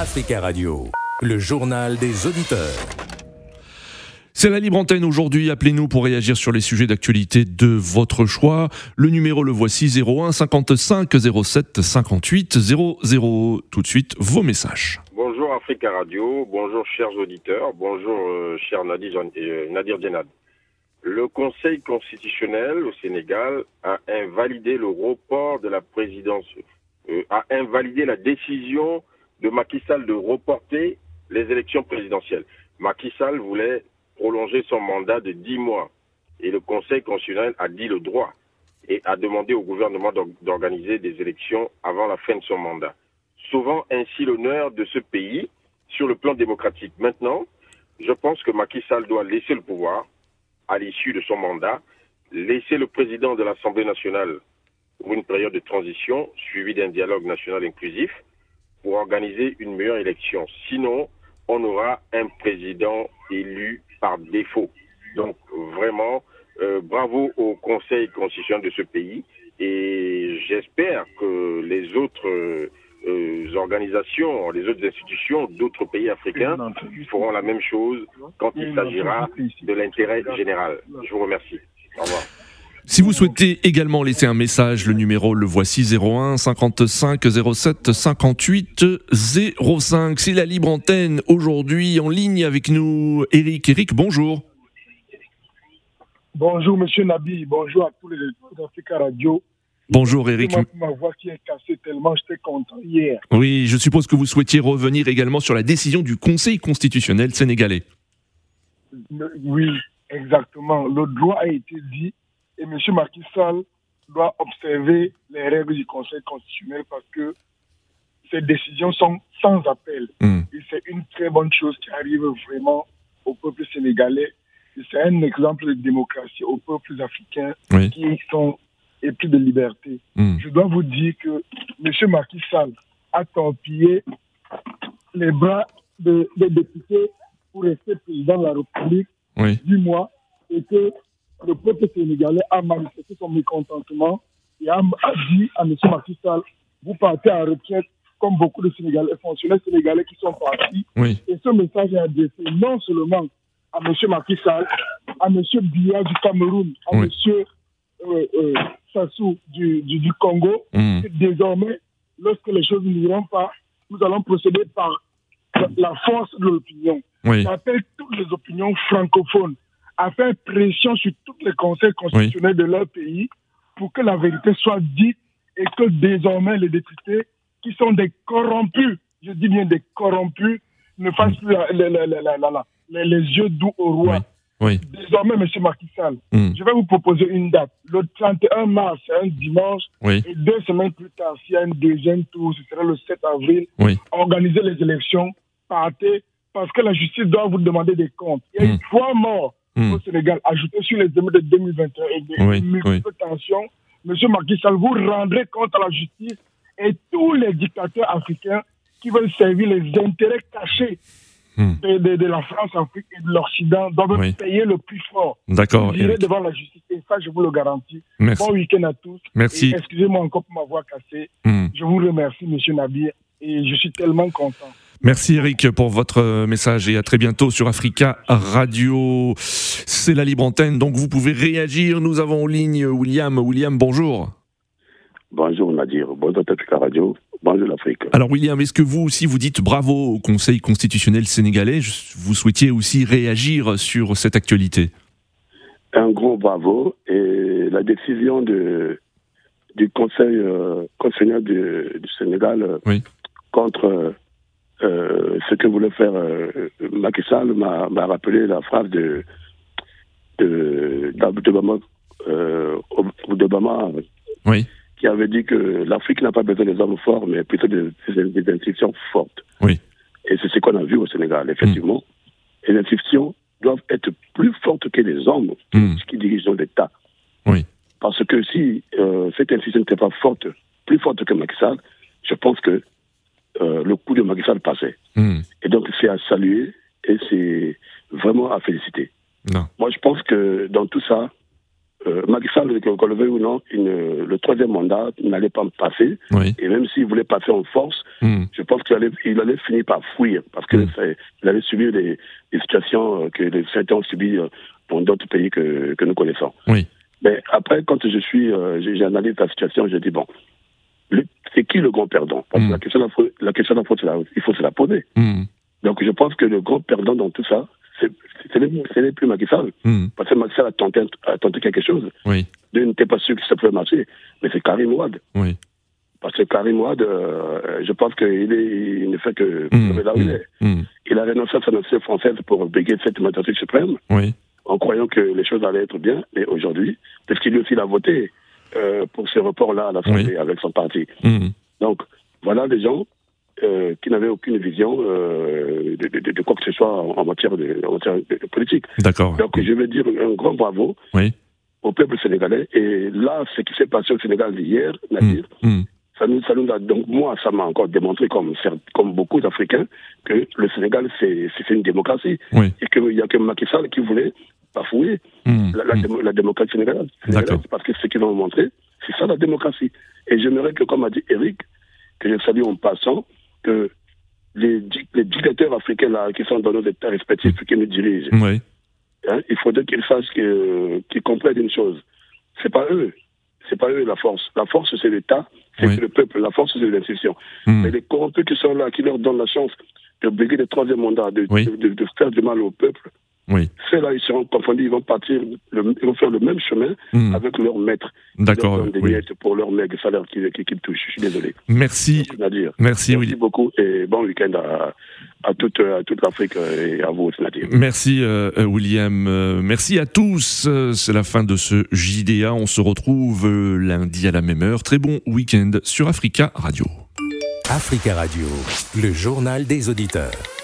Africa Radio, le journal des auditeurs. C'est la libre antenne aujourd'hui. Appelez-nous pour réagir sur les sujets d'actualité de votre choix. Le numéro le voici 01 55 07 58 00. Tout de suite, vos messages. Bonjour Africa Radio, bonjour chers auditeurs, bonjour euh, cher Nadir, euh, Nadir Djenad. Le Conseil constitutionnel au Sénégal a invalidé le report de la présidence, euh, a invalidé la décision de Macky Sall de reporter les élections présidentielles. Macky Sall voulait prolonger son mandat de dix mois et le Conseil constitutionnel a dit le droit et a demandé au gouvernement d'organiser des élections avant la fin de son mandat, sauvant ainsi l'honneur de ce pays sur le plan démocratique. Maintenant, je pense que Macky Sall doit laisser le pouvoir à l'issue de son mandat, laisser le président de l'Assemblée nationale pour une période de transition suivie d'un dialogue national inclusif pour organiser une meilleure élection. Sinon, on aura un président élu par défaut. Donc vraiment, euh, bravo au Conseil constitutionnel de ce pays et j'espère que les autres euh, organisations, les autres institutions d'autres pays africains feront la même chose quand il s'agira de l'intérêt général. Je vous remercie. Au revoir. Si vous souhaitez également laisser un message, le numéro le voici 01 55 07 58 05. C'est la libre antenne aujourd'hui en ligne avec nous Eric. Eric, bonjour. Bonjour Monsieur Nabi, bonjour à tous les d'Africa Radio. Bonjour Eric. Ma voix qui est cassée tellement j'étais content hier. Oui, je suppose que vous souhaitiez revenir également sur la décision du Conseil constitutionnel sénégalais. Oui, exactement. Le droit a été dit et M. Macky Sall doit observer les règles du Conseil constitutionnel parce que ces décisions sont sans appel. Hmm. Et c'est une très bonne chose qui arrive vraiment au peuple sénégalais. C'est un exemple de démocratie aux peuples africains qui sont épris de liberté. Hmm. Je dois vous dire que M. Macky Sall a torpillé les bras des députés pour rester président de la République du mois et que le peuple sénégalais a manifesté son mécontentement et a, dit à M. Macky Sall, vous partez en retraite comme beaucoup de Sénégalais, fonctionnaires sénégalais qui sont partis. Et ce message est adressé non seulement à M. Macky Sall, à M. Biya du Cameroun, à M. Euh, euh, Sassou du, du, Congo. Mm. Désormais, lorsque les choses n'iront pas, nous allons procéder par la force de l'opinion. J'appelle toutes les opinions francophones à faire pression sur tous les conseils constitutionnels de leur pays pour que la vérité soit dite et que désormais les députés qui sont des corrompus, je dis bien des corrompus, ne fassent plus les, yeux doux au roi. Désormais, M. Macky Sall, hmm. je vais vous proposer une date. Le 31 mars, c'est un dimanche. Et deux semaines plus tard, s'il y a un deuxième tour, ce sera le 7 avril. Organiser les élections, partez, parce que la justice doit vous demander des comptes. Il y a eu hmm. trois morts Hmm. au Sénégal, ajouté sur les émeutes de 2021 et des oui, multiples tensions, M. Macky Sall, vous rendrez compte à la justice et tous les dictateurs africains qui veulent servir les intérêts cachés hmm. de, la France, Afrique et de l'Occident doivent payer le plus fort. D'accord. Vous irez devant la justice et ça, je vous le garantis. Merci. Bon week-end à tous. Merci. Excusez-moi encore pour ma voix cassée. Hmm. Je vous remercie, M. Nabir, et je suis tellement content. Merci Eric pour votre message et à très bientôt sur Africa Radio. C'est la libre antenne, donc vous pouvez réagir. Nous avons en ligne William. William, bonjour. Bonjour Nadir, bonjour Africa Radio, bonjour l'Afrique. Alors William, est-ce que vous aussi vous dites bravo au Conseil constitutionnel sénégalais? Vous souhaitiez aussi réagir sur cette actualité? Un gros bravo et la décision de, du Conseil euh, constitutionnel du, Sénégal contre euh, ce que voulait faire euh, Macky Sall m'a rappelé la phrase de d'Obama euh, oui. qui avait dit que l'Afrique n'a pas besoin des hommes forts, mais plutôt des, des institutions fortes. Oui. Et c'est ce qu'on a vu au Sénégal, effectivement. Mm. Les institutions doivent être plus fortes que les hommes mm. qui dirigent l'État. Oui. Parce que si euh, cette institution n'était pas forte, plus forte que Macky Sall, je pense que euh, le coup de Macky Sall passait. Hmm. Et donc, c'est à saluer et c'est vraiment à féliciter. Non. Moi, je pense que dans tout ça, euh, Macky Sall, qu'on le veuille ou non, le troisième mandat n'allait pas passer. Et même s'il voulait passer en force, hmm. je pense qu'il allait, il allait finir par fuir parce qu'il hmm. allait subir des, situations euh, que les certains ont subies euh, dans d'autres pays que, que nous connaissons. Oui. Mais après, quand je suis, euh, j'ai analysé la situation, je dis bon, c'est qui le grand perdant? Parce que hmm. la question, la question il faut se la poser. Donc je pense que le grand perdant dans tout ça, ce n'est plus Macky Sall. Hmm. Parce que Macky Sall a tenté, a tenté quelque chose. Oui. Je n'étais pas sûr que ça pouvait marcher. Mais c'est Karim Ouad. Oui. Parce que Karim Ouad, euh, je pense qu'il il ne fait que mmh. là où il est. Hmm. Il a renoncé à sa nationalité française pour bégayer cette magistrature suprême. Oui. En croyant que les choses allaient être bien. Mais aujourd'hui, parce qu'il lui aussi a voté euh, pour ce report-là à l'Assemblée avec son parti. Hmm. Donc, voilà des gens euh, qui n'avaient aucune vision euh, de, de, de, quoi que ce soit en, matière, de, en matière de, politique. D'accord. Donc je veux dire un grand bravo oui. au peuple sénégalais. Et là, ce qui s'est passé au Sénégal hier, Nadir, mmh. Mmh. Ça nous, ça nous a, donc moi, ça m'a encore démontré, comme, comme beaucoup d'Africains, que le Sénégal, c'est une démocratie. Oui. Et qu'il n'y a que Macky Sall qui voulait bafouer mmh. la, la, la, démocratie sénégalaise. sénégalaise parce que ce qu'ils ont montré, c'est ça la démocratie. Et j'aimerais que, comme a dit Eric, que je salue en passant, que les, les dictateurs africains là, qui sont dans nos États respectifs, qui nous dirigent, hein, il faudrait qu'ils sachent qu'ils comprennent une chose. C'est pas eux. C'est pas eux la force. La force, c'est l'État, c'est le peuple. La force, c'est l'institution. Hmm. Mais les corrompus qui sont là, qui leur donnent la chance de briguer le troisième mandat, de, de, faire du mal au peuple, oui. Ceux-là, ils seront confondus, ils vont partir, ils vont faire le même chemin hmm. avec leur maître. D'accord. Des oui. pour leur maigre salaire qui, qui, qui touche. Je suis désolé. Merci. Nadir. Merci, Merci beaucoup et bon week-end à, à toute, à toute l'Afrique et à vous, Nadir. Merci, euh, William. Euh, merci à tous. C'est la fin de ce JDA. On se retrouve euh, lundi à la même heure. Très bon week-end sur Africa Radio. Africa Radio, le journal des auditeurs.